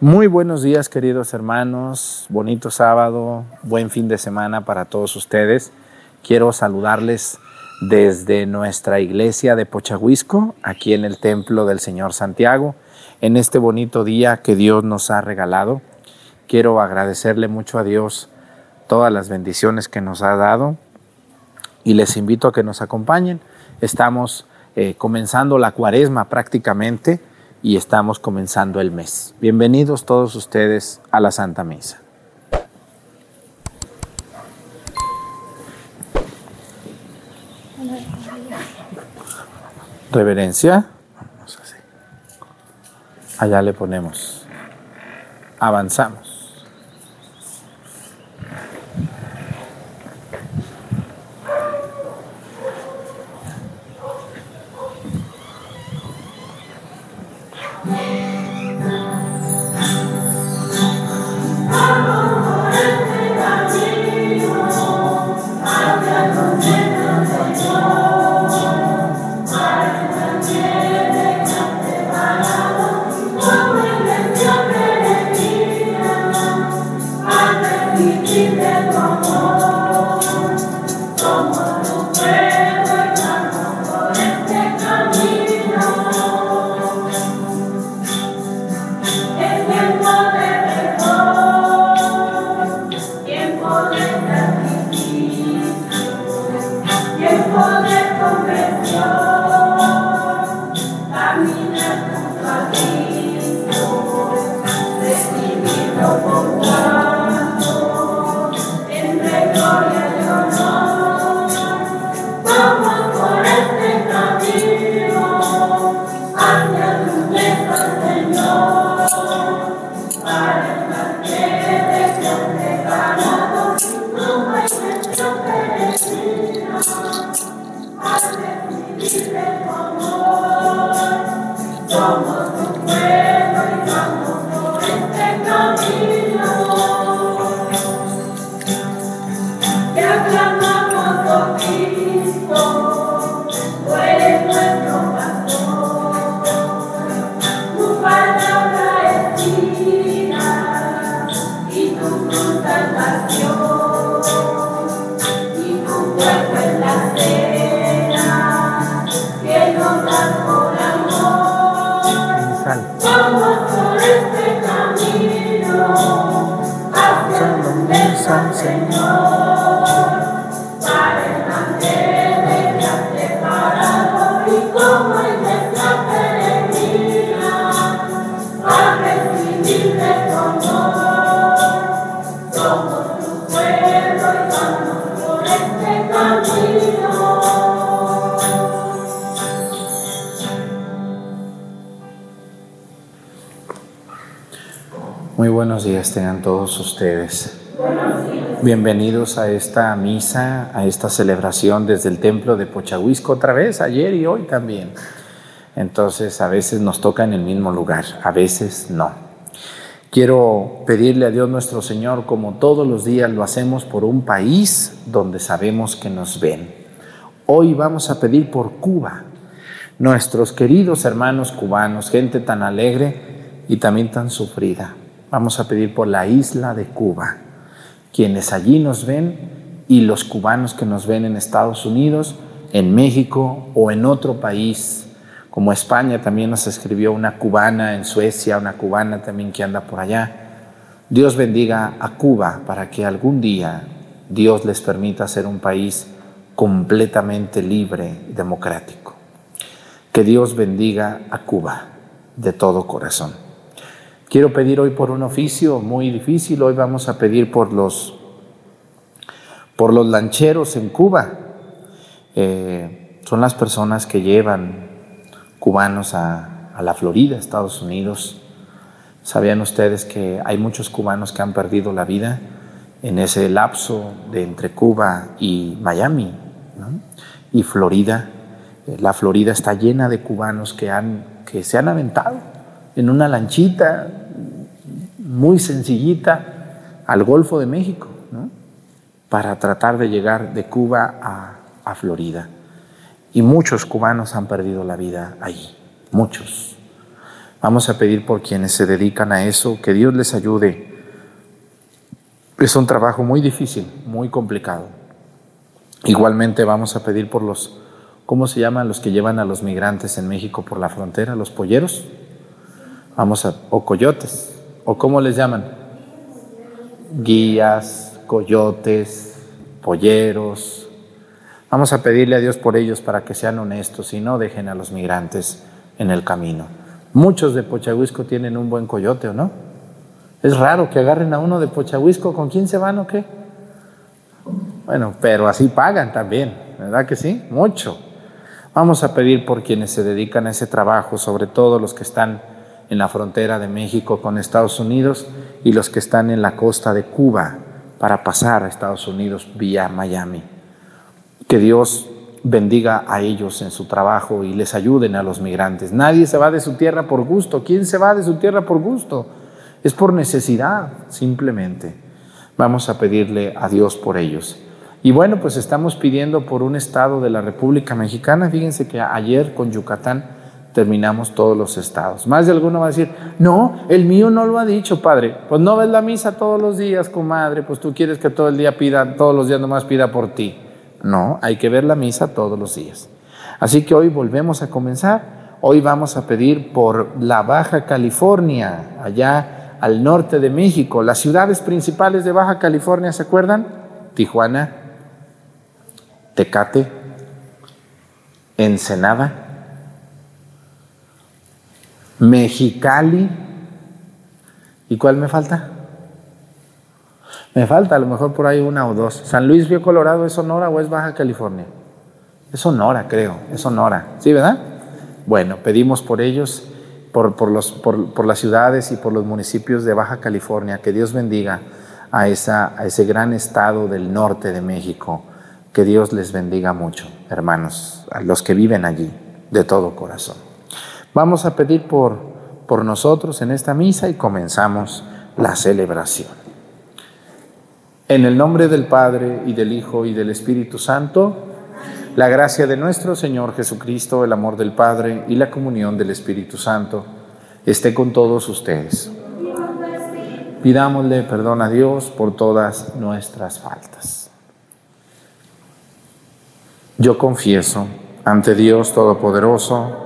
Muy buenos días queridos hermanos, bonito sábado, buen fin de semana para todos ustedes. Quiero saludarles desde nuestra iglesia de Pochahuisco, aquí en el Templo del Señor Santiago, en este bonito día que Dios nos ha regalado. Quiero agradecerle mucho a Dios todas las bendiciones que nos ha dado y les invito a que nos acompañen. Estamos eh, comenzando la cuaresma prácticamente y estamos comenzando el mes. Bienvenidos todos ustedes a la Santa Misa. Reverencia. Allá le ponemos. Avanzamos. Bienvenidos a esta misa, a esta celebración desde el templo de Pochahuisco otra vez, ayer y hoy también. Entonces a veces nos toca en el mismo lugar, a veces no. Quiero pedirle a Dios nuestro Señor, como todos los días lo hacemos por un país donde sabemos que nos ven. Hoy vamos a pedir por Cuba, nuestros queridos hermanos cubanos, gente tan alegre y también tan sufrida. Vamos a pedir por la isla de Cuba, quienes allí nos ven y los cubanos que nos ven en Estados Unidos, en México o en otro país, como España también nos escribió una cubana en Suecia, una cubana también que anda por allá. Dios bendiga a Cuba para que algún día Dios les permita ser un país completamente libre y democrático. Que Dios bendiga a Cuba de todo corazón. Quiero pedir hoy por un oficio muy difícil. Hoy vamos a pedir por los, por los lancheros en Cuba. Eh, son las personas que llevan cubanos a, a la Florida, Estados Unidos. ¿Sabían ustedes que hay muchos cubanos que han perdido la vida en ese lapso de entre Cuba y Miami y Florida? Eh, la Florida está llena de cubanos que, han, que se han aventado en una lanchita muy sencillita al Golfo de México, para tratar de llegar de Cuba a, a Florida. Y muchos cubanos han perdido la vida allí, muchos. Vamos a pedir por quienes se dedican a eso, que Dios les ayude. Es un trabajo muy difícil, muy complicado. Igualmente vamos a pedir por los, ¿cómo se llaman los que llevan a los migrantes en México por la frontera? ¿Los polleros? Vamos a, o coyotes, o cómo les llaman? Guías, coyotes, polleros. Vamos a pedirle a Dios por ellos para que sean honestos y no dejen a los migrantes en el camino. Muchos de Pochahuisco tienen un buen coyote, ¿o no? Es raro que agarren a uno de Pochahuisco, ¿con quién se van o qué? Bueno, pero así pagan también, ¿verdad que sí? Mucho. Vamos a pedir por quienes se dedican a ese trabajo, sobre todo los que están en la frontera de México con Estados Unidos y los que están en la costa de Cuba para pasar a Estados Unidos vía Miami. Que Dios bendiga a ellos en su trabajo y les ayuden a los migrantes. Nadie se va de su tierra por gusto. ¿Quién se va de su tierra por gusto? Es por necesidad, simplemente. Vamos a pedirle a Dios por ellos. Y bueno, pues estamos pidiendo por un estado de la República Mexicana. Fíjense que ayer con Yucatán terminamos todos los estados. Más de alguno va a decir, no, el mío no lo ha dicho, padre. Pues no ves la misa todos los días, comadre, pues tú quieres que todo el día pida, todos los días nomás pida por ti. No, hay que ver la misa todos los días. Así que hoy volvemos a comenzar. Hoy vamos a pedir por la Baja California, allá al norte de México. Las ciudades principales de Baja California, ¿se acuerdan? Tijuana, Tecate, Ensenada, Mexicali. ¿Y cuál me falta? Me falta a lo mejor por ahí una o dos. ¿San Luis Río Colorado es Sonora o es Baja California? Es Sonora, creo, es Sonora. ¿Sí, verdad? Bueno, pedimos por ellos, por, por, los, por, por las ciudades y por los municipios de Baja California, que Dios bendiga a, esa, a ese gran estado del norte de México. Que Dios les bendiga mucho, hermanos, a los que viven allí, de todo corazón. Vamos a pedir por, por nosotros en esta misa y comenzamos la celebración. En el nombre del Padre y del Hijo y del Espíritu Santo, la gracia de nuestro Señor Jesucristo, el amor del Padre y la comunión del Espíritu Santo esté con todos ustedes. Pidámosle perdón a Dios por todas nuestras faltas. Yo confieso ante Dios Todopoderoso,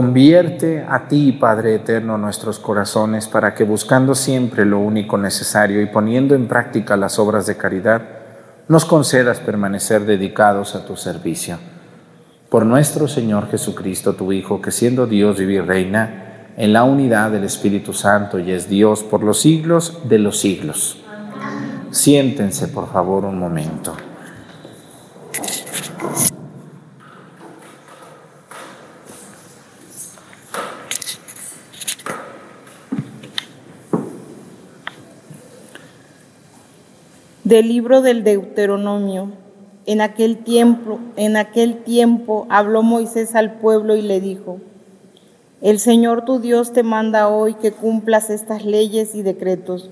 Convierte a ti, Padre Eterno, nuestros corazones para que buscando siempre lo único necesario y poniendo en práctica las obras de caridad, nos concedas permanecer dedicados a tu servicio. Por nuestro Señor Jesucristo, tu Hijo, que siendo Dios vive y reina en la unidad del Espíritu Santo y es Dios por los siglos de los siglos. Siéntense, por favor, un momento. Del libro del Deuteronomio. En aquel tiempo, en aquel tiempo habló Moisés al pueblo y le dijo: El Señor tu Dios te manda hoy que cumplas estas leyes y decretos.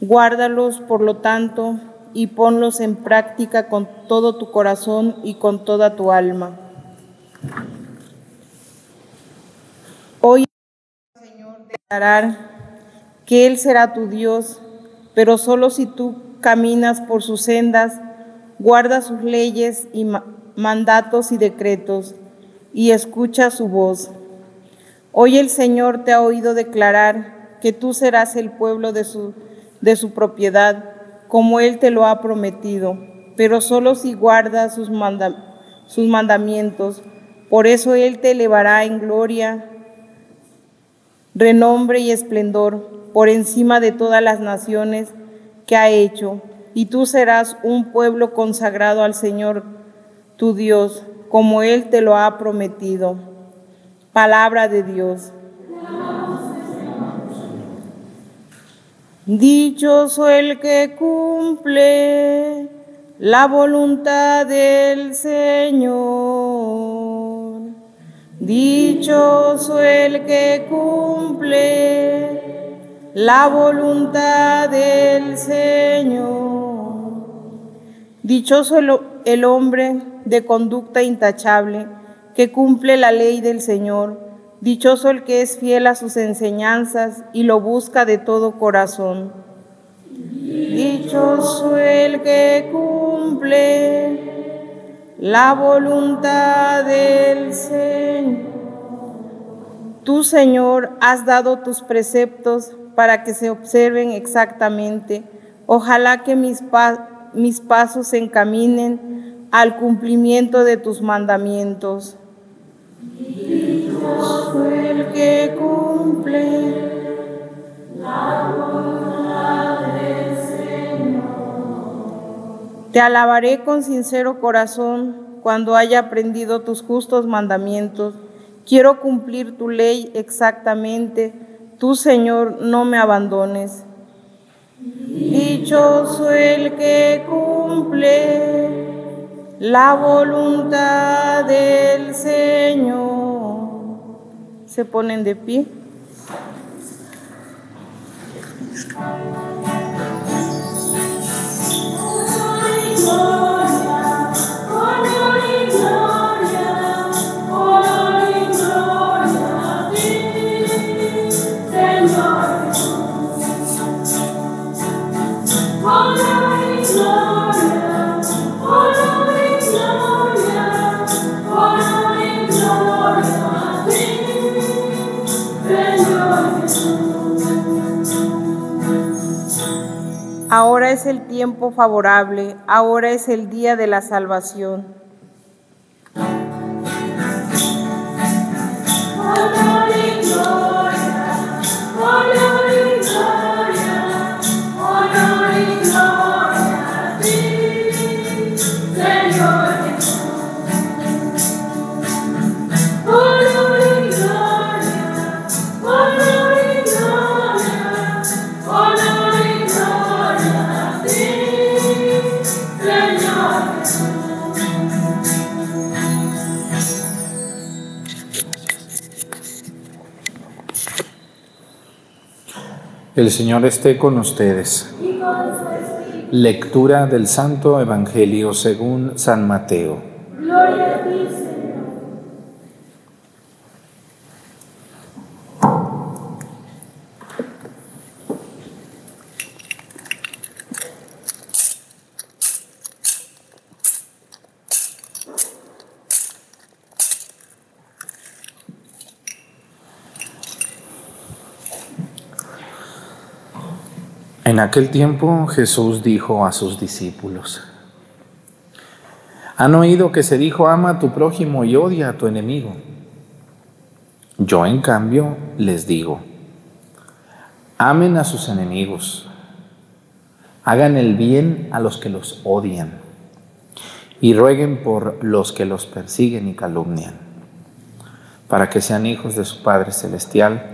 Guárdalos, por lo tanto, y ponlos en práctica con todo tu corazón y con toda tu alma. Hoy Señor declarar que Él será tu Dios, pero solo si tú caminas por sus sendas, guardas sus leyes y mandatos y decretos, y escucha su voz. Hoy el Señor te ha oído declarar que tú serás el pueblo de su, propiedad, como Él te lo ha prometido, pero solo si guardas sus, sus mandamientos. Por eso Él te elevará en gloria, renombre y esplendor por encima de todas las naciones que ha hecho, y tú serás un pueblo consagrado al Señor tu Dios, como Él te lo ha prometido. Palabra de Dios. Dichoso el que cumple la voluntad del Señor. Dichoso el que cumple la voluntad del Señor. Dichoso el, hombre de conducta intachable que cumple la ley del Señor. Dichoso el que es fiel a sus enseñanzas y lo busca de todo corazón. Dichoso el que cumple la voluntad del Señor. Tú, Señor, has dado tus preceptos para que se observen exactamente. Ojalá que mis, mis pasos se encaminen al cumplimiento de tus mandamientos. Que la voluntad del Señor. Te alabaré con sincero corazón cuando haya aprendido tus justos mandamientos. Quiero cumplir tu ley exactamente Tú, Señor, no me abandones. Dichoso el que cumple la voluntad del Señor. Se ponen de pie. Ahora es el tiempo favorable, ahora es el día de la salvación. El Señor esté con ustedes. Lectura del Santo Evangelio según San Mateo. Gloria a En aquel tiempo Jesús dijo a sus discípulos, han oído que se dijo, ama a tu prójimo y odia a tu enemigo. Yo en cambio les digo, amen a sus enemigos, Hagan el bien a los que los odian y rueguen por los que los persiguen y calumnian, para que sean hijos de su Padre Celestial,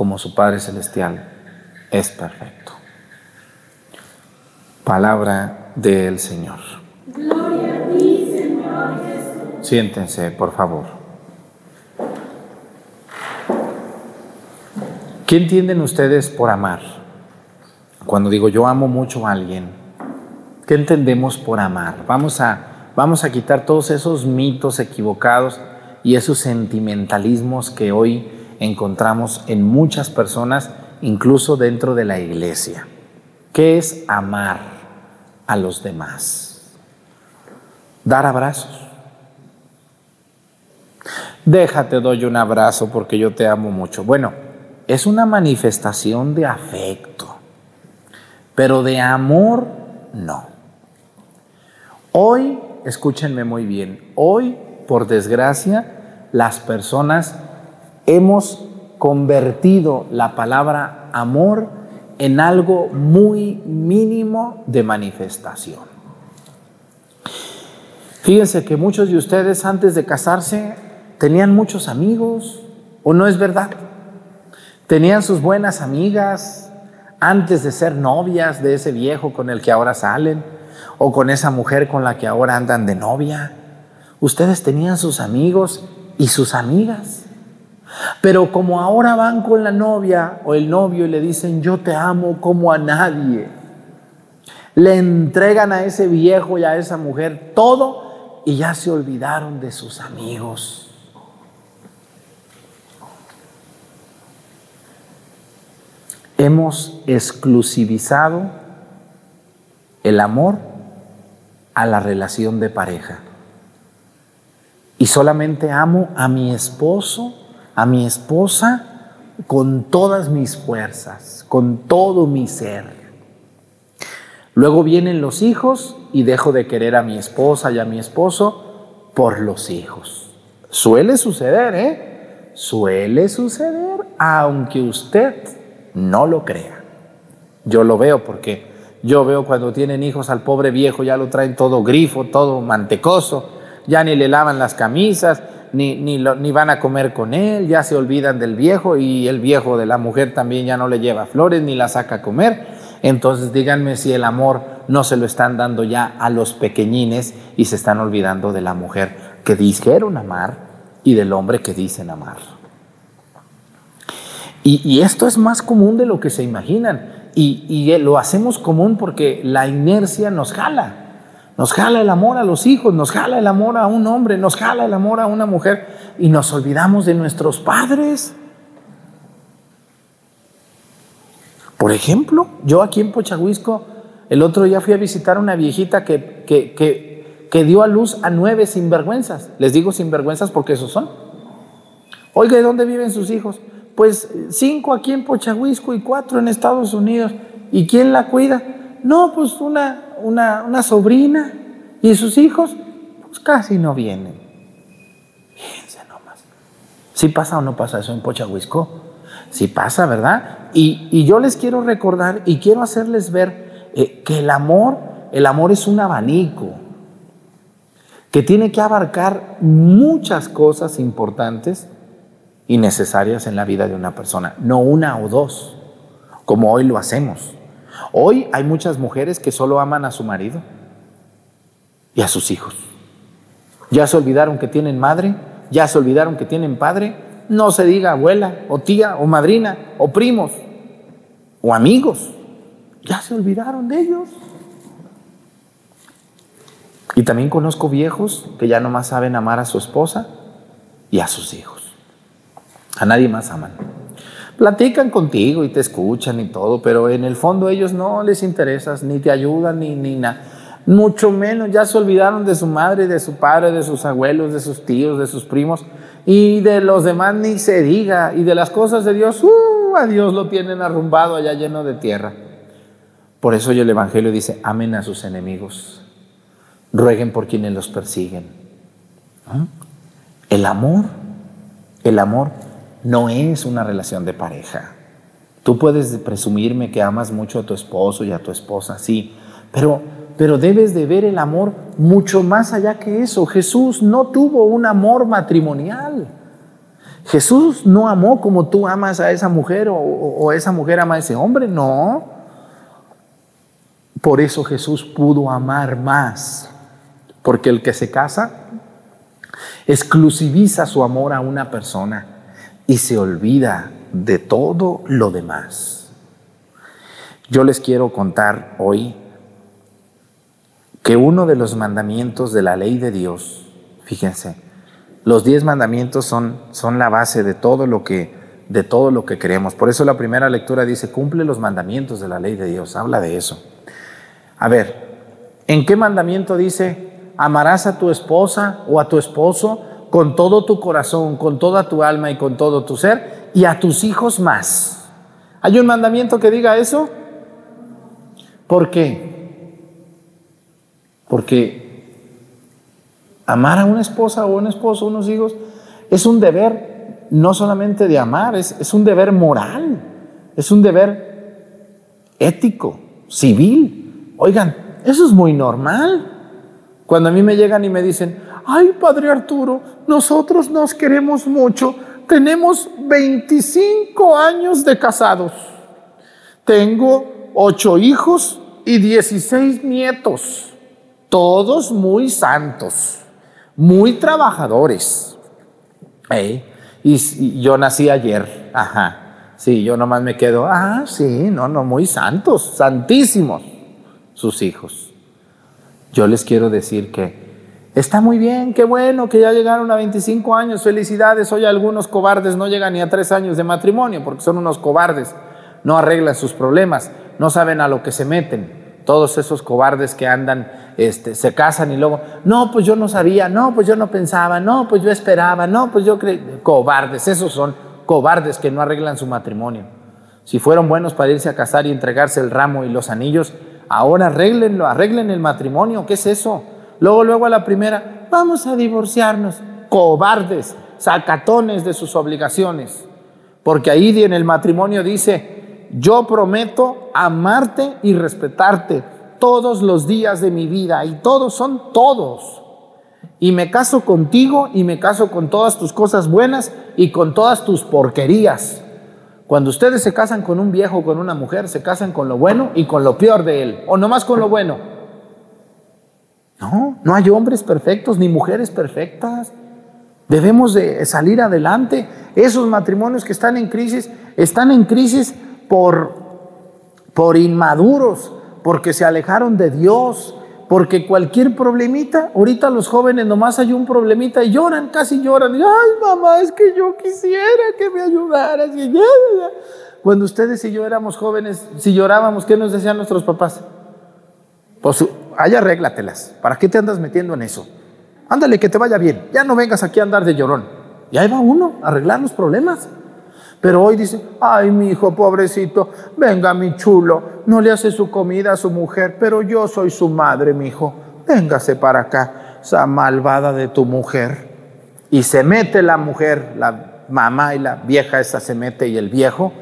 como su Padre Celestial es perfecto. Palabra del Señor. Gloria a ti, Señor Jesús. Siéntense, por favor. ¿Qué entienden ustedes por amar? Cuando digo yo amo mucho a alguien, ¿qué entendemos por amar? Vamos a, vamos a quitar todos esos mitos equivocados y esos sentimentalismos que hoy encontramos en muchas personas, incluso dentro de la iglesia. ¿Qué es amar a los demás? Dar abrazos. Déjate, doy un abrazo porque yo te amo mucho. Bueno, es una manifestación de afecto pero de amor no. Hoy, escúchenme muy bien, hoy, por desgracia, las personas hemos convertido la palabra amor en algo muy mínimo de manifestación. Fíjense que muchos de ustedes antes de casarse tenían muchos amigos, ¿o no es verdad? Tenían sus buenas amigas, antes de ser novias de ese viejo con el que ahora salen o con esa mujer con la que ahora andan de novia. Ustedes tenían sus amigos y sus amigas. Pero como ahora van con la novia o el novio y le dicen yo te amo como a nadie, le entregan a ese viejo y a esa mujer todo y ya se olvidaron de sus amigos. hemos exclusivizado el amor a la relación de pareja. Y solamente amo a mi esposo, a mi esposa, con todas mis fuerzas, con todo mi ser. Luego vienen los hijos y dejo de querer a mi esposa y a mi esposo por los hijos. Suele suceder, ¿eh? Suele suceder, aunque usted no lo crea. Yo lo veo porque yo veo cuando tienen hijos al pobre viejo, ya lo traen todo grifo, todo mantecoso, ya ni le lavan las camisas, ni, ni, ni, van a comer con él, ya se olvidan del viejo y el viejo de la mujer también ya no le lleva flores ni la saca a comer. Entonces díganme si el amor no se lo están dando ya a los pequeñines y se están olvidando de la mujer que dijeron amar y del hombre que dicen amar. Y, esto es más común de lo que se imaginan. Y, lo hacemos común porque la inercia nos jala. Nos jala el amor a los hijos, nos jala el amor a un hombre, nos jala el amor a una mujer y nos olvidamos de nuestros padres. Por ejemplo, yo aquí en Pochahuisco, el otro día fui a visitar a una viejita que, que, que dio a luz a nueve sinvergüenzas. Les digo sinvergüenzas porque esos son. Oiga, ¿de dónde viven sus hijos? Pues cinco aquí en Pochahuisco y cuatro en Estados Unidos. ¿Y quién la cuida? No, pues una, una, una sobrina. ¿Y sus hijos? Pues casi no vienen. Fíjense nomás. ¿Sí pasa o no pasa eso en Pochahuisco? Sí pasa, ¿verdad? Y, yo les quiero recordar y quiero hacerles ver eh, que el amor, el amor es un abanico que tiene que abarcar muchas cosas importantes y necesarias en la vida de una persona, no una o dos, como hoy lo hacemos. Hoy hay muchas mujeres que solo aman a su marido y a sus hijos. Ya se olvidaron que tienen madre, ya se olvidaron que tienen padre, no se diga abuela o tía o madrina o primos o amigos, ya se olvidaron de ellos. Y también conozco viejos que ya nomás saben amar a su esposa y a sus hijos. A nadie más aman. Platican contigo y te escuchan y todo, pero en el fondo ellos no les interesas, ni te ayudan, ni, ni nada. Mucho menos, ya se olvidaron de su madre, de su padre, de sus abuelos, de sus tíos, de sus primos, y de los demás ni se diga, y de las cosas de Dios, uh, a Dios lo tienen arrumbado allá lleno de tierra. Por eso el Evangelio dice, amen a sus enemigos, rueguen por quienes los persiguen. ¿Ah? El amor, el amor no es una relación de pareja. Tú puedes presumirme que amas mucho a tu esposo y a tu esposa, sí, pero, pero debes de ver el amor mucho más allá que eso. Jesús no tuvo un amor matrimonial. Jesús no amó como tú amas a esa mujer o, o esa mujer ama a ese hombre, no. Por eso Jesús pudo amar más, porque el que se casa exclusiviza su amor a una persona y se olvida de todo lo demás. Yo les quiero contar hoy que uno de los mandamientos de la ley de Dios, fíjense, los diez mandamientos son, son la base de todo lo que de todo lo que creemos. Por eso la primera lectura dice, cumple los mandamientos de la ley de Dios, habla de eso. A ver, ¿en qué mandamiento dice, amarás a tu esposa o a tu esposo con todo tu corazón, con toda tu alma y con todo tu ser, y a tus hijos más? ¿Hay un mandamiento que diga eso? ¿Por qué? Porque amar a una esposa o un esposo, unos hijos, es un deber no solamente de amar, es, es un deber moral, es un deber ético, civil. Oigan, eso es muy normal. Cuando a mí me llegan y me dicen, ay, Padre Arturo, nosotros nos queremos mucho, tenemos 25 años de casados, tengo ocho hijos y 16 nietos, todos muy santos, muy trabajadores. Y, y yo nací ayer, ajá, sí, yo nomás me quedo, ah, sí, no, no, muy santos, santísimos sus hijos. Yo les quiero decir que está muy bien, qué bueno que ya llegaron a 25 años, felicidades. Hoy algunos cobardes no llegan ni a tres años de matrimonio porque son unos cobardes, no arreglan sus problemas, no saben a lo que se meten. Todos esos cobardes que andan, este, se casan y luego, no, pues yo no sabía, no, pues yo no pensaba, no, pues yo esperaba, no, pues yo creí. Cobardes, esos son cobardes que no arreglan su matrimonio. Si fueron buenos para irse a casar y entregarse el ramo y los anillos, Ahora arreglenlo, arreglen el matrimonio, ¿qué es eso? Luego, luego a la primera, vamos a divorciarnos. Cobardes, sacatones de sus obligaciones. Porque ahí en el matrimonio dice, yo prometo amarte y respetarte todos los días de mi vida. Y todos son todos. Y me caso contigo y me caso con todas tus cosas buenas y con todas tus porquerías. Cuando ustedes se casan con un viejo o con una mujer, se casan con lo bueno y con lo peor de él, o nomás con lo bueno. No, no hay hombres perfectos ni mujeres perfectas. Debemos de salir adelante. Esos matrimonios que están en crisis, están en crisis por, por inmaduros, porque se alejaron de Dios, porque cualquier problemita, ahorita los jóvenes nomás hay un problemita y lloran, casi lloran. Ay, mamá, es que yo quisiera que me ayudaras. Cuando ustedes y yo éramos jóvenes, si llorábamos, ¿qué nos decían nuestros papás? Pues allá arréglatelas. ¿Para qué te andas metiendo en eso? Ándale, que te vaya bien. Ya no vengas aquí a andar de llorón. Y ahí va uno a arreglar los problemas. Pero hoy dice, ay, mi hijo pobrecito, venga mi chulo, no le hace su comida a su mujer, pero yo soy su madre, mi hijo, véngase para acá, esa malvada de tu mujer. Y se mete la mujer, la mamá y la vieja esa se mete y el viejo,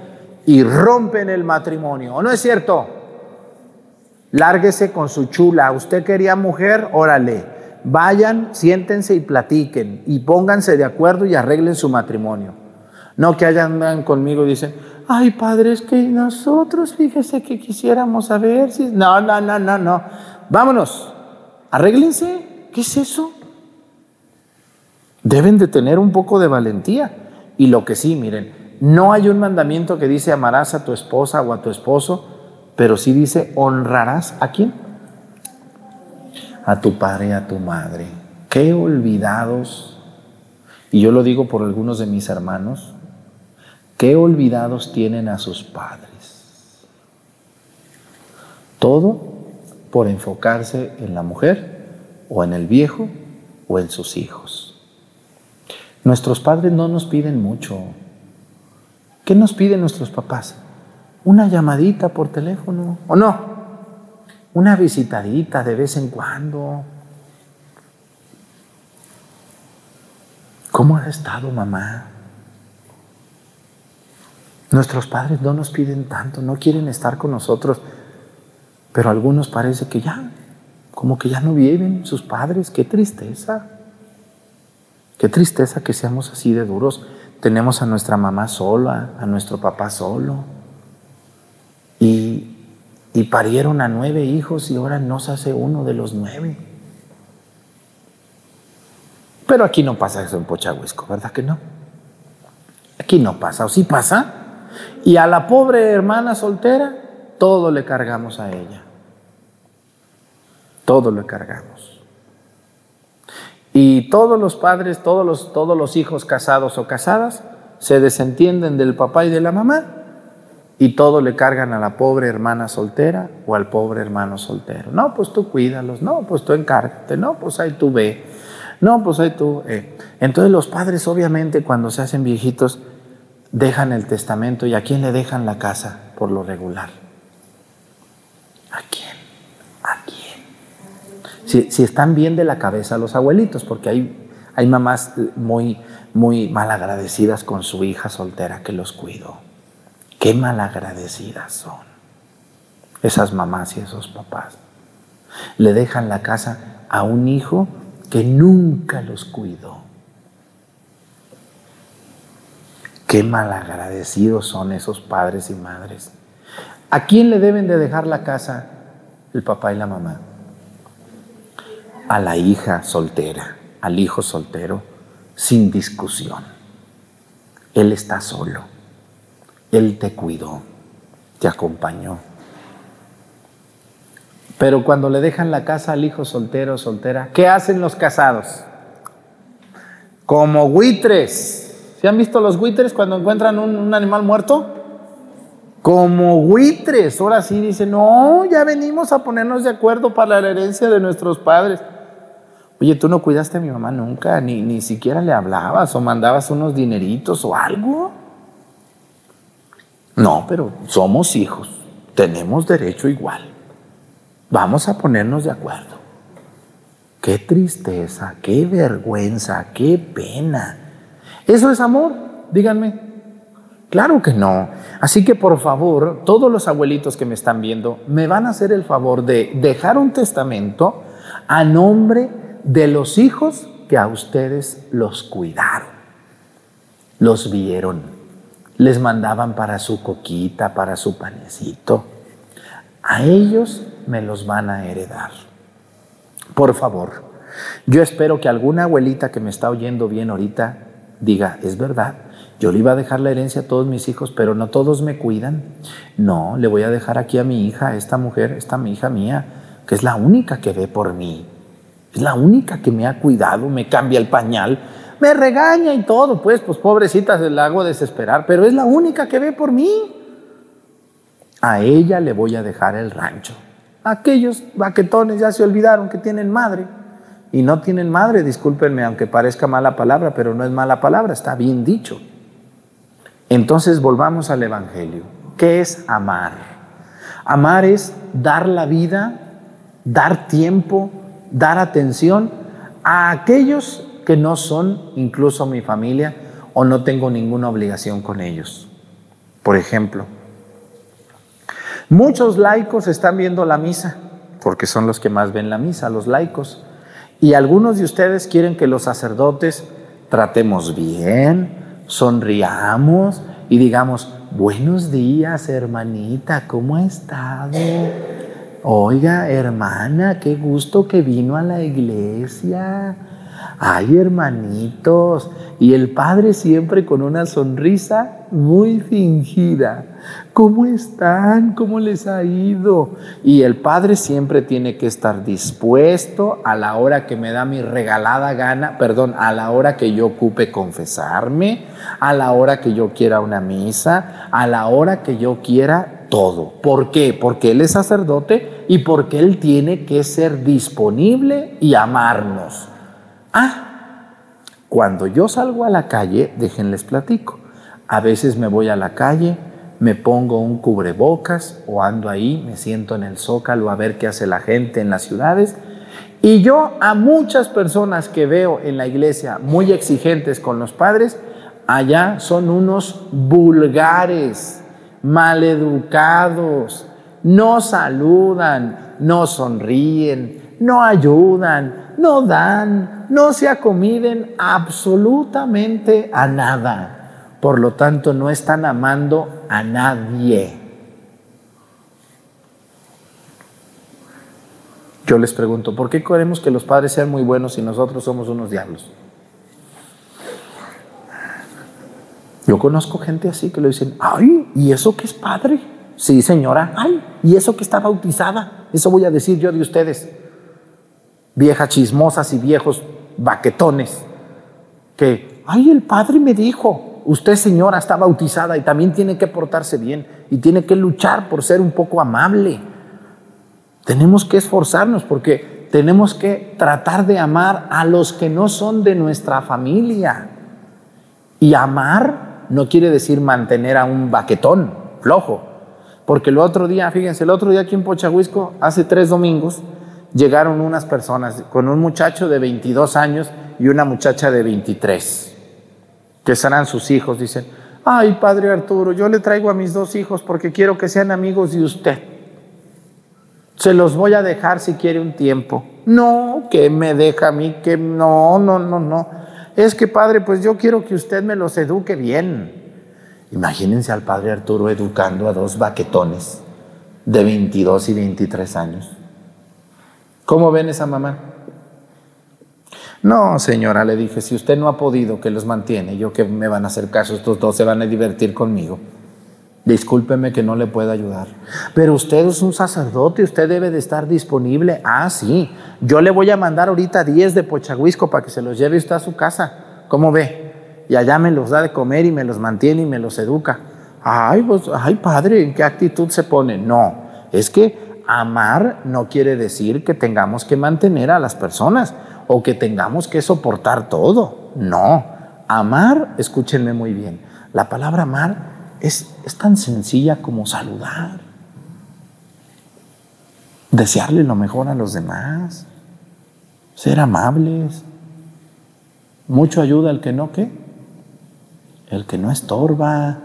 y rompen el matrimonio. ¿O no es cierto? Lárguese con su chula. ¿Usted quería mujer? Órale. Vayan, siéntense y platiquen y pónganse de acuerdo y arreglen su matrimonio. No que hayan conmigo y dicen, ay padre, es que nosotros, fíjese que quisiéramos saber si... No, no, no, no, no. Vámonos, arréglense. ¿Qué es eso? Deben de tener un poco de valentía. Y lo que sí, miren, no hay un mandamiento que dice amarás a tu esposa o a tu esposo, pero sí dice honrarás a quién? A tu padre y a tu madre. Qué olvidados. Y yo lo digo por algunos de mis hermanos qué olvidados tienen a sus padres. Todo por enfocarse en la mujer o en el viejo o en sus hijos. Nuestros padres no nos piden mucho. ¿Qué nos piden nuestros papás? Una llamadita por teléfono, ¿o no? Una visitadita de vez en cuando. ¿Cómo has estado, mamá? Nuestros padres no nos piden tanto, no quieren estar con nosotros, pero algunos parece que ya, como que ya no viven sus padres, qué tristeza. Qué tristeza que seamos así de duros. Tenemos a nuestra mamá sola, a nuestro papá solo. Y, y parieron a nueve hijos y ahora no se hace uno de los nueve. Pero aquí no pasa eso en Pochahuisco, ¿verdad que no? Aquí no pasa, o sí pasa. Y a la pobre hermana soltera, todo le cargamos a ella. Todo le cargamos. Y todos los padres, todos los, todos los hijos casados o casadas, se desentienden del papá y de la mamá y todo le cargan a la pobre hermana soltera o al pobre hermano soltero. No, pues tú cuídalos, no, pues tú encárgate, no, pues ahí tú ve, no, pues ahí tú. Eh. Entonces los padres obviamente cuando se hacen viejitos dejan el testamento y a quién le dejan la casa por lo regular. ¿A quién? ¿A quién? Si, si están bien de la cabeza los abuelitos, porque hay, hay mamás muy, muy malagradecidas con su hija soltera que los cuidó. Qué malagradecidas son esas mamás y esos papás. Le dejan la casa a un hijo que nunca los cuidó. Qué malagradecidos son esos padres y madres. ¿A quién le deben de dejar la casa el papá y la mamá? A la hija soltera, al hijo soltero, sin discusión. Él está solo. Él te cuidó, te acompañó. Pero cuando le dejan la casa al hijo soltero o soltera, ¿qué hacen los casados? Como buitres. ¿Se han visto los buitres cuando encuentran un, animal muerto? Como buitres. Ahora sí dicen, no, ya venimos a ponernos de acuerdo para la herencia de nuestros padres. Oye, tú no cuidaste a mi mamá nunca, ni, ni siquiera le hablabas o mandabas unos dineritos o algo. No, pero somos hijos, tenemos derecho igual. Vamos a ponernos de acuerdo. Qué tristeza, qué vergüenza, qué pena. ¿Eso es amor? Díganme. Claro que no. Así que por favor, todos los abuelitos que me están viendo, me van a hacer el favor de dejar un testamento a nombre de los hijos que a ustedes los cuidaron, los vieron les mandaban para su coquita, para su panecito. A ellos me los van a heredar. Por favor, yo espero que alguna abuelita que me está oyendo bien ahorita diga, es verdad, yo le iba a dejar la herencia a todos mis hijos, pero no todos me cuidan. No, le voy a dejar aquí a mi hija, a esta mujer, esta mi hija mía, que es la única que ve por mí. Es la única que me ha cuidado, me cambia el pañal, me regaña y todo, pues, pues pobrecita se la hago desesperar, pero es la única que ve por mí. A ella le voy a dejar el rancho. Aquellos baquetones ya se olvidaron que tienen madre. Y no tienen madre, discúlpenme, aunque parezca mala palabra, pero no es mala palabra, está bien dicho. Entonces volvamos al Evangelio. ¿Qué es amar? Amar es dar la vida, dar tiempo, dar atención a aquellos que no son incluso mi familia o no tengo ninguna obligación con ellos. Por ejemplo, muchos laicos están viendo la misa, porque son los que más ven la misa, los laicos. Y algunos de ustedes quieren que los sacerdotes tratemos bien, sonriamos y digamos, buenos días hermanita, ¿cómo ha estado? Oiga, hermana, qué gusto que vino a la iglesia. Ay, hermanitos. Y el padre siempre con una sonrisa muy fingida. ¿Cómo están? ¿Cómo les ha ido? Y el padre siempre tiene que estar dispuesto a la hora que me da mi regalada gana, perdón, a la hora que yo ocupe confesarme, a la hora que yo quiera una misa, a la hora que yo quiera todo. ¿Por qué? Porque Él es sacerdote y porque Él tiene que ser disponible y amarnos. Ah, cuando yo salgo a la calle, déjenles platico. A veces me voy a la calle, me pongo un cubrebocas o ando ahí, me siento en el zócalo a ver qué hace la gente en las ciudades. Y yo a muchas personas que veo en la iglesia muy exigentes con los padres, allá son unos vulgares maleducados, no saludan, no sonríen, no ayudan, no dan, no se acomiden absolutamente a nada. Por lo tanto, no están amando a nadie. Yo les pregunto, ¿por qué queremos que los padres sean muy buenos si nosotros somos unos diablos? Yo conozco gente así que le dicen, ay, ¿y eso que es padre? Sí, señora, ay, ¿y eso que está bautizada? Eso voy a decir yo de ustedes, viejas chismosas y viejos baquetones, que, ay, el padre me dijo, usted señora está bautizada y también tiene que portarse bien y tiene que luchar por ser un poco amable. Tenemos que esforzarnos porque tenemos que tratar de amar a los que no son de nuestra familia. Y amar no quiere decir mantener a un baquetón flojo. Porque el otro día, fíjense, el otro día aquí en Pochahuisco, hace tres domingos, llegaron unas personas con un muchacho de 22 años y una muchacha de 23, que serán sus hijos. Dicen, ay, padre Arturo, yo le traigo a mis dos hijos porque quiero que sean amigos de usted. Se los voy a dejar si quiere un tiempo. No, que me deja a mí, que no, no, no, no. Es que padre, pues yo quiero que usted me los eduque bien. Imagínense al padre Arturo educando a dos baquetones de 22 y 23 años. ¿Cómo ven esa mamá? No, señora, le dije, si usted no ha podido que los mantiene, yo que me van a hacer caso, estos dos se van a divertir conmigo. Discúlpeme que no le pueda ayudar. Pero usted es un sacerdote, usted debe de estar disponible. Ah, sí, yo le voy a mandar ahorita 10 de Pochahuisco para que se los lleve usted a su casa. ¿Cómo ve? Y allá me los da de comer y me los mantiene y me los educa. Ay, pues, ay, padre, ¿en qué actitud se pone? No, es que amar no quiere decir que tengamos que mantener a las personas o que tengamos que soportar todo. No, amar, escúchenme muy bien, la palabra amar es, tan sencilla como saludar, desearle lo mejor a los demás, ser amables. Mucho ayuda el que no, ¿qué? El que no estorba.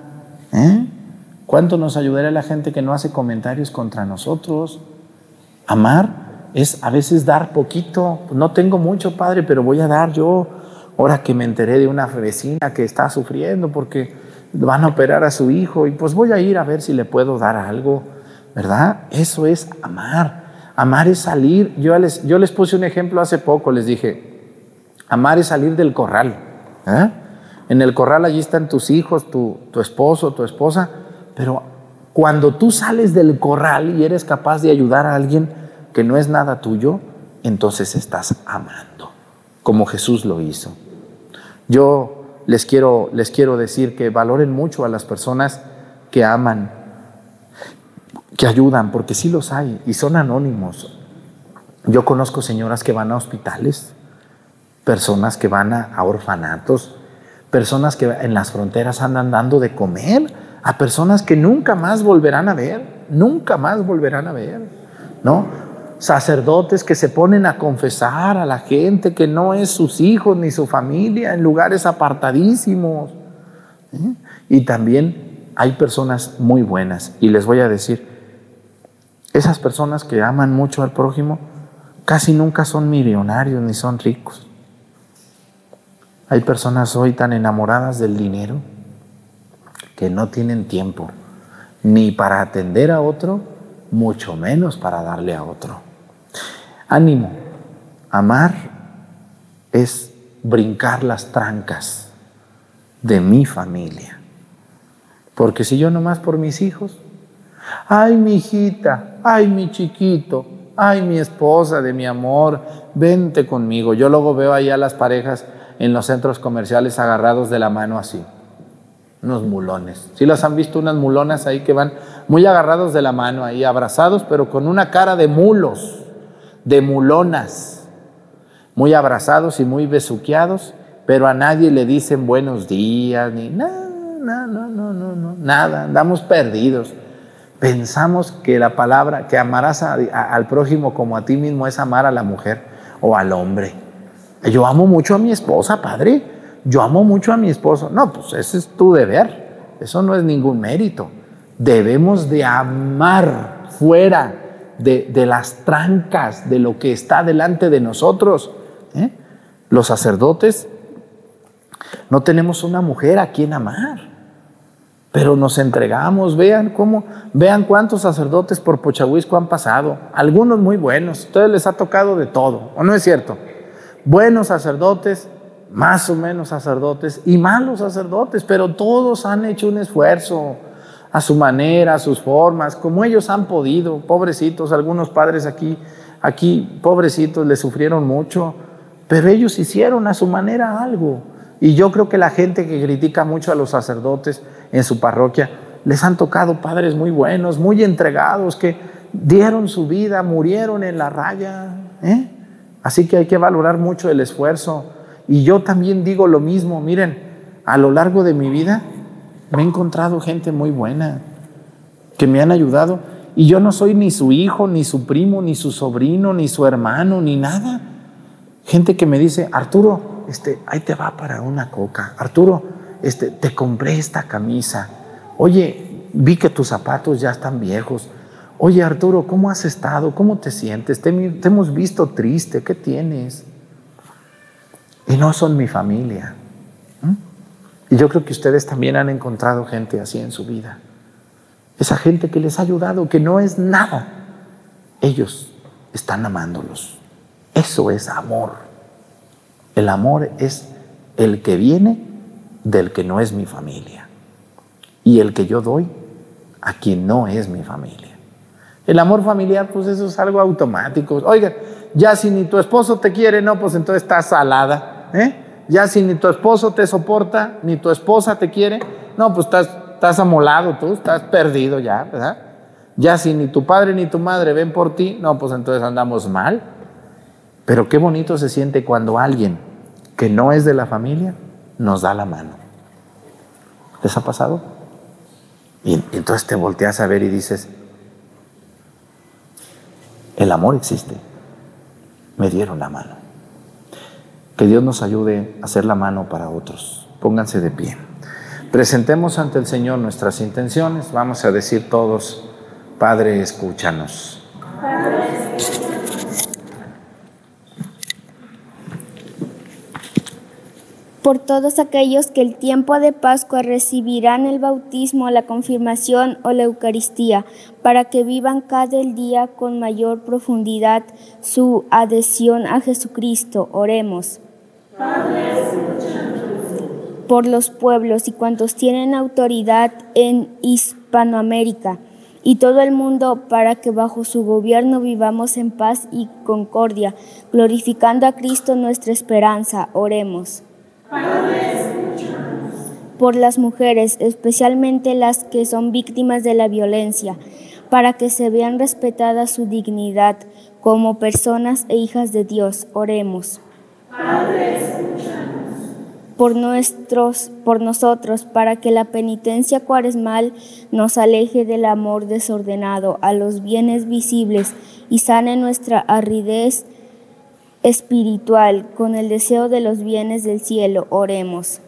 ¿eh? ¿Cuánto nos ayudaría la gente que no hace comentarios contra nosotros? Amar es a veces dar poquito. No tengo mucho, padre, pero voy a dar yo. Ahora que me enteré de una vecina que está sufriendo porque van a operar a su hijo y pues voy a ir a ver si le puedo dar algo, ¿verdad? Eso es amar. Amar es salir. Yo les, yo les puse un ejemplo hace poco, les dije, amar es salir del corral. ¿eh? En el corral allí están tus hijos, tu, tu esposo, tu esposa, pero cuando tú sales del corral y eres capaz de ayudar a alguien que no es nada tuyo, entonces estás amando, como Jesús lo hizo. Yo les quiero, les quiero decir que valoren mucho a las personas que aman, que ayudan, porque sí los hay y son anónimos. Yo conozco señoras que van a hospitales, personas que van a, orfanatos, personas que en las fronteras andan dando de comer a personas que nunca más volverán a ver, nunca más volverán a ver, ¿no? sacerdotes que se ponen a confesar a la gente que no es sus hijos ni su familia en lugares apartadísimos. ¿eh? Y también hay personas muy buenas. Y les voy a decir, esas personas que aman mucho al prójimo casi nunca son millonarios ni son ricos. Hay personas hoy tan enamoradas del dinero que no tienen tiempo ni para atender a otro, mucho menos para darle a otro. Ánimo, amar es brincar las trancas de mi familia. Porque si yo nomás por mis hijos, ay mi hijita, ay mi chiquito, ay mi esposa de mi amor, vente conmigo. Yo luego veo ahí a las parejas en los centros comerciales agarrados de la mano así, unos mulones. Si las han visto unas mulonas ahí que van muy agarrados de la mano ahí, abrazados, pero con una cara de mulos, de mulonas, muy abrazados y muy besuqueados, pero a nadie le dicen buenos días, ni nada, no, no, no, no, nada, andamos perdidos. Pensamos que la palabra, que amarás al prójimo como a ti mismo es amar a la mujer o al hombre. Yo amo mucho a mi esposa, padre. Yo amo mucho a mi esposo. No, pues ese es tu deber. Eso no es ningún mérito. Debemos de amar fuera de, las trancas de lo que está delante de nosotros. ¿eh? Los sacerdotes no tenemos una mujer a quien amar pero nos entregamos, vean cómo, vean cuántos sacerdotes por Pochahuisco han pasado, algunos muy buenos, a ustedes les ha tocado de todo, ¿o no es cierto? Buenos sacerdotes, más o menos sacerdotes y malos sacerdotes, pero todos han hecho un esfuerzo a su manera, a sus formas, como ellos han podido, pobrecitos, algunos padres aquí, aquí, pobrecitos, les sufrieron mucho, pero ellos hicieron a su manera algo. Y yo creo que la gente que critica mucho a los sacerdotes en su parroquia, les han tocado padres muy buenos, muy entregados, que dieron su vida, murieron en la raya. ¿eh? Así que hay que valorar mucho el esfuerzo. Y yo también digo lo mismo, miren, a lo largo de mi vida me he encontrado gente muy buena, que me han ayudado. Y yo no soy ni su hijo, ni su primo, ni su sobrino, ni su hermano, ni nada. Gente que me dice, Arturo, este, ahí te va para una coca. Arturo, este, te compré esta camisa. Oye, vi que tus zapatos ya están viejos. Oye, Arturo, ¿cómo has estado? ¿Cómo te sientes? Te, hemos visto triste. ¿Qué tienes? Y no son mi familia. Y yo creo que ustedes también han encontrado gente así en su vida. Esa gente que les ha ayudado, que no es nada. Ellos están amándolos. Eso es amor. El amor es el que viene del que no es mi familia y el que yo doy a quien no es mi familia. El amor familiar, pues eso es algo automático. Oiga, ya si ni tu esposo te quiere, no, pues entonces estás salada. ¿Eh? Ya si ni tu esposo te soporta, ni tu esposa te quiere, no, pues estás, estás amolado tú, estás perdido ya, ¿verdad? Ya si ni tu padre ni tu madre ven por ti, no, pues entonces andamos mal. Pero qué bonito se siente cuando alguien que no es de la familia nos da la mano. ¿Les ha pasado? Y entonces te volteas a ver y dices, el amor existe. Me dieron la mano. Que Dios nos ayude a hacer la mano para otros. Pónganse de pie. Presentemos ante el Señor nuestras intenciones. Vamos a decir todos, Padre, escúchanos. por todos aquellos que el tiempo de Pascua recibirán el bautismo, la confirmación o la Eucaristía, para que vivan cada día con mayor profundidad su adhesión a Jesucristo. Oremos. Por los pueblos y cuantos tienen autoridad en Hispanoamérica y todo el mundo para que bajo su gobierno vivamos en paz y concordia, glorificando a Cristo nuestra esperanza. Oremos por las mujeres, especialmente las que son víctimas de la violencia, para que se vean respetadas su dignidad como personas e hijas de Dios. Oremos. Por nuestros, por nosotros, para que la penitencia cuaresmal nos aleje del amor desordenado a los bienes visibles y sane nuestra arridez espiritual con el deseo de los bienes del cielo. Oremos.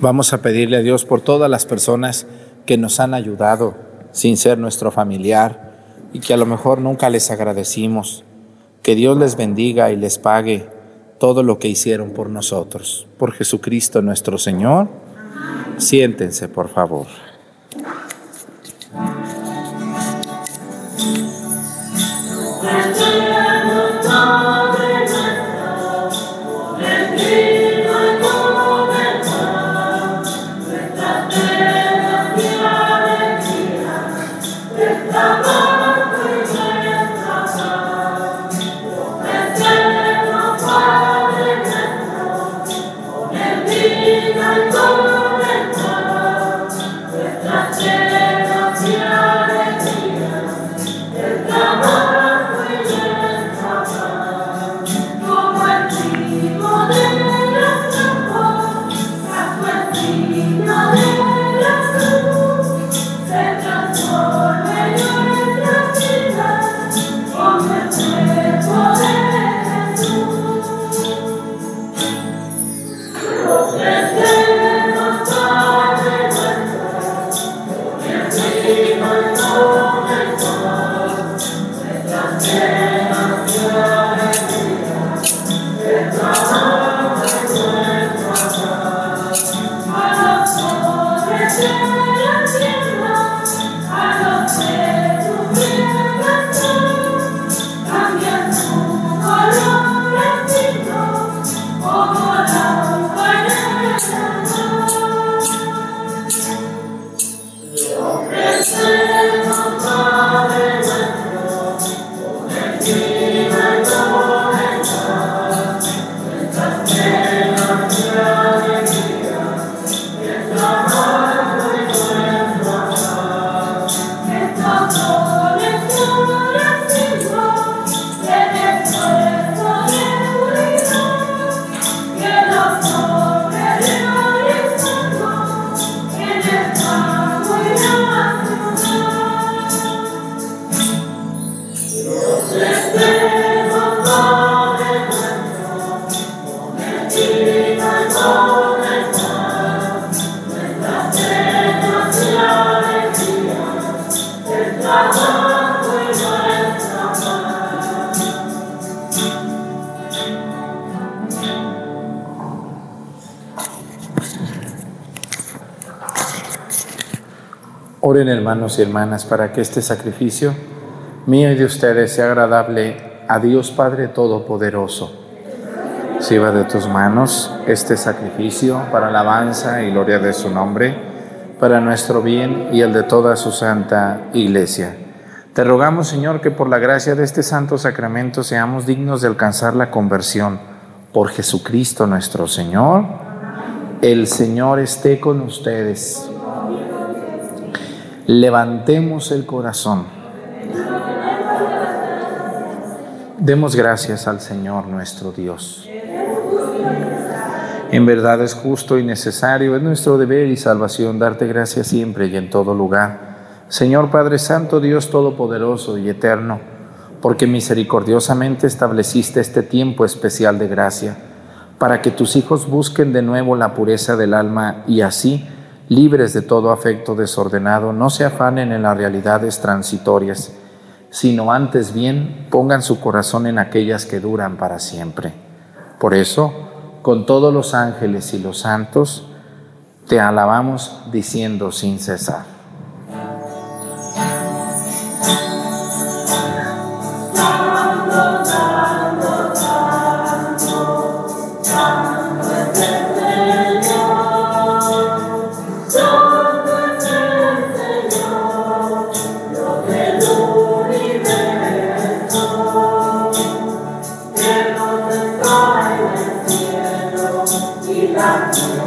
Vamos a pedirle a Dios por todas las personas que nos han ayudado sin ser nuestro familiar y que a lo mejor nunca les agradecimos. Que Dios les bendiga y les pague todo lo que hicieron por nosotros. Por Jesucristo nuestro Señor. Siéntense, por favor. Oren hermanos y hermanas para que este sacrificio mío y de ustedes sea agradable a Dios Padre Todopoderoso. Sirva de tus manos este sacrificio para alabanza y gloria de su nombre, para nuestro bien y el de toda su santa iglesia. Te rogamos, Señor, que por la gracia de este santo sacramento seamos dignos de alcanzar la conversión por Jesucristo nuestro Señor. El Señor esté con ustedes. Levantemos el corazón. Demos gracias al Señor nuestro Dios. En verdad es justo y necesario, es nuestro deber y salvación darte gracias siempre y en todo lugar. Señor Padre Santo, Dios Todopoderoso y Eterno, porque misericordiosamente estableciste este tiempo especial de gracia, para que tus hijos busquen de nuevo la pureza del alma y así, libres de todo afecto desordenado, no se afanen en las realidades transitorias, sino antes bien pongan su corazón en aquellas que duran para siempre. Por eso, con todos los ángeles y los santos, te alabamos diciendo sin cesar. Santo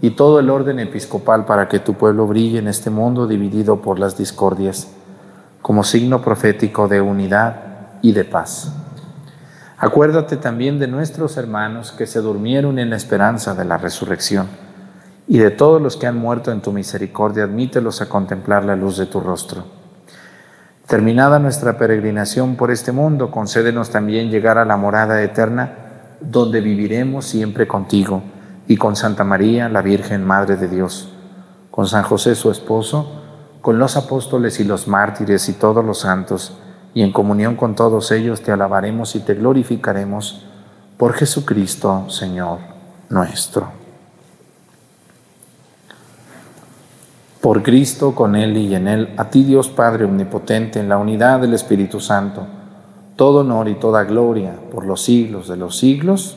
y todo el orden episcopal para que tu pueblo brille en este mundo dividido por las discordias, como signo profético de unidad y de paz. Acuérdate también de nuestros hermanos que se durmieron en la esperanza de la resurrección, y de todos los que han muerto en tu misericordia, admítelos a contemplar la luz de tu rostro. Terminada nuestra peregrinación por este mundo, concédenos también llegar a la morada eterna, donde viviremos siempre contigo y con Santa María, la Virgen Madre de Dios, con San José su esposo, con los apóstoles y los mártires y todos los santos, y en comunión con todos ellos te alabaremos y te glorificaremos por Jesucristo, Señor nuestro. Por Cristo, con Él y en Él, a ti Dios Padre Omnipotente, en la unidad del Espíritu Santo, todo honor y toda gloria por los siglos de los siglos.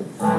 Let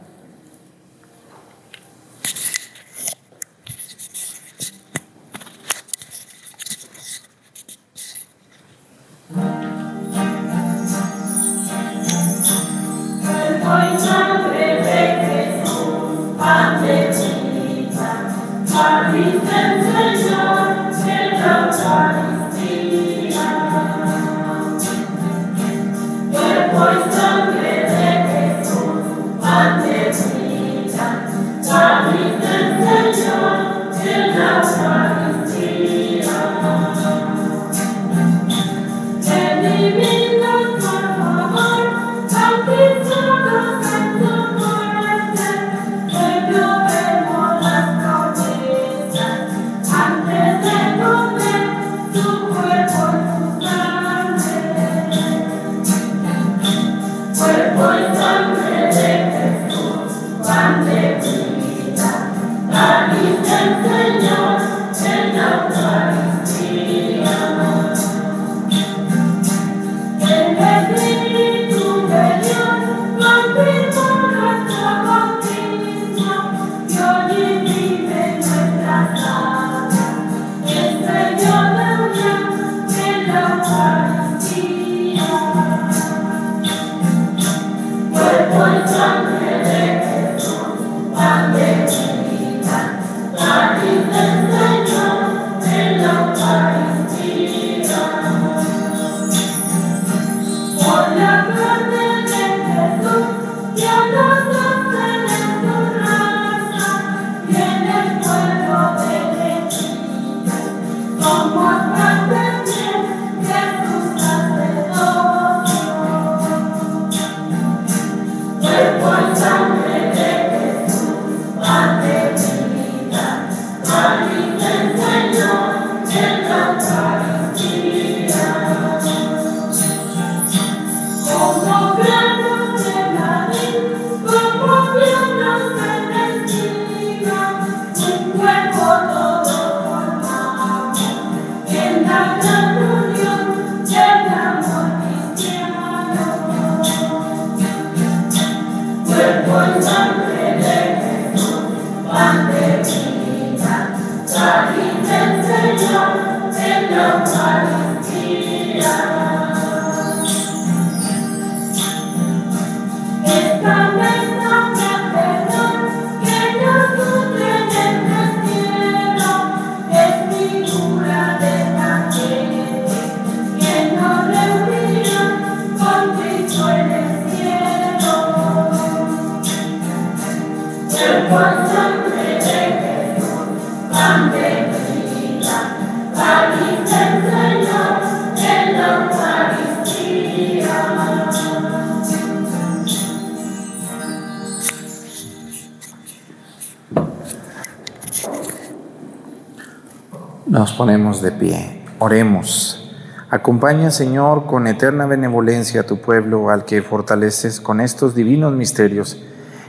Acompaña, Señor, con eterna benevolencia a tu pueblo, al que fortaleces con estos divinos misterios,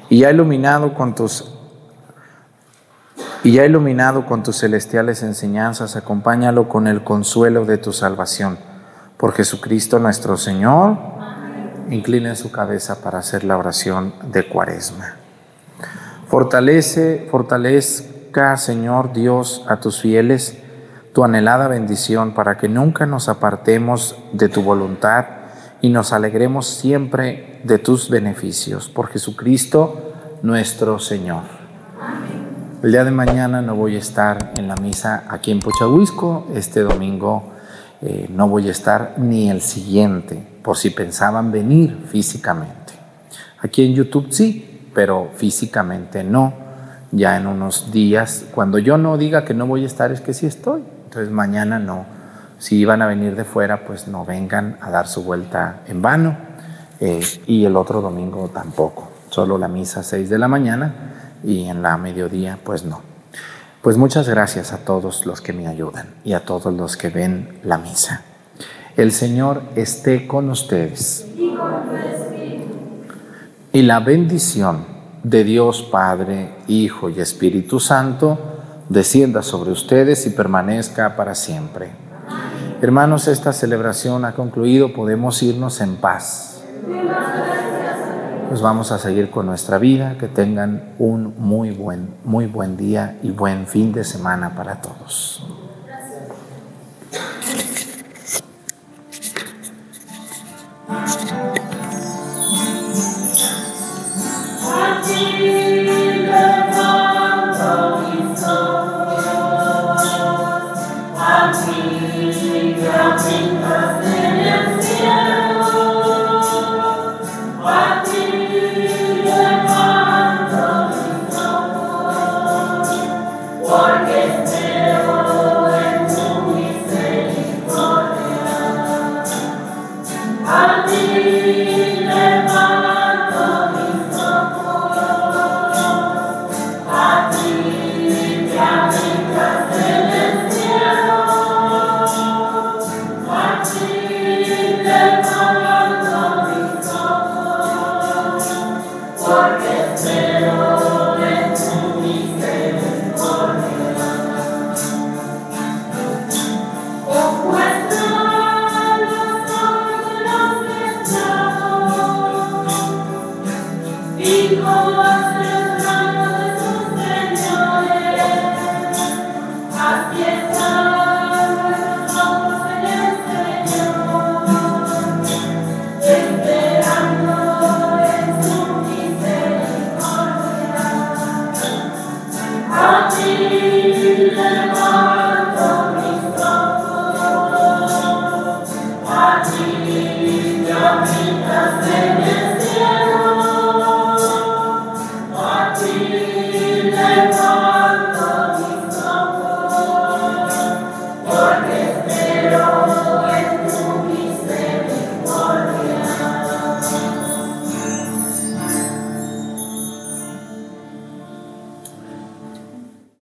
y ya iluminado con tus y iluminado con tus celestiales enseñanzas, acompáñalo con el consuelo de tu salvación. Por Jesucristo nuestro Señor, incline su cabeza para hacer la oración de Cuaresma. Fortalece, fortalezca, Señor Dios, a tus fieles tu anhelada bendición para que nunca nos apartemos de tu voluntad y nos alegremos siempre de tus beneficios. Por Jesucristo nuestro Señor. El día de mañana no voy a estar en la misa aquí en Pochahuisco. Este domingo eh, no voy a estar ni el siguiente, por si pensaban venir físicamente. Aquí en YouTube sí, pero físicamente no. Ya en unos días, cuando yo no diga que no voy a estar, es que sí estoy. Entonces mañana no, si iban a venir de fuera, pues no vengan a dar su vuelta en vano. Eh, y el otro domingo tampoco, solo la misa a 6 de la mañana y en la mediodía, pues no. Pues muchas gracias a todos los que me ayudan y a todos los que ven la misa. El Señor esté con ustedes. Y la bendición de Dios Padre, Hijo y Espíritu Santo, descienda sobre ustedes y permanezca para siempre. Hermanos, esta celebración ha concluido, podemos irnos en paz. Pues vamos a seguir con nuestra vida, que tengan un muy buen, muy buen día y buen fin de semana para todos. Because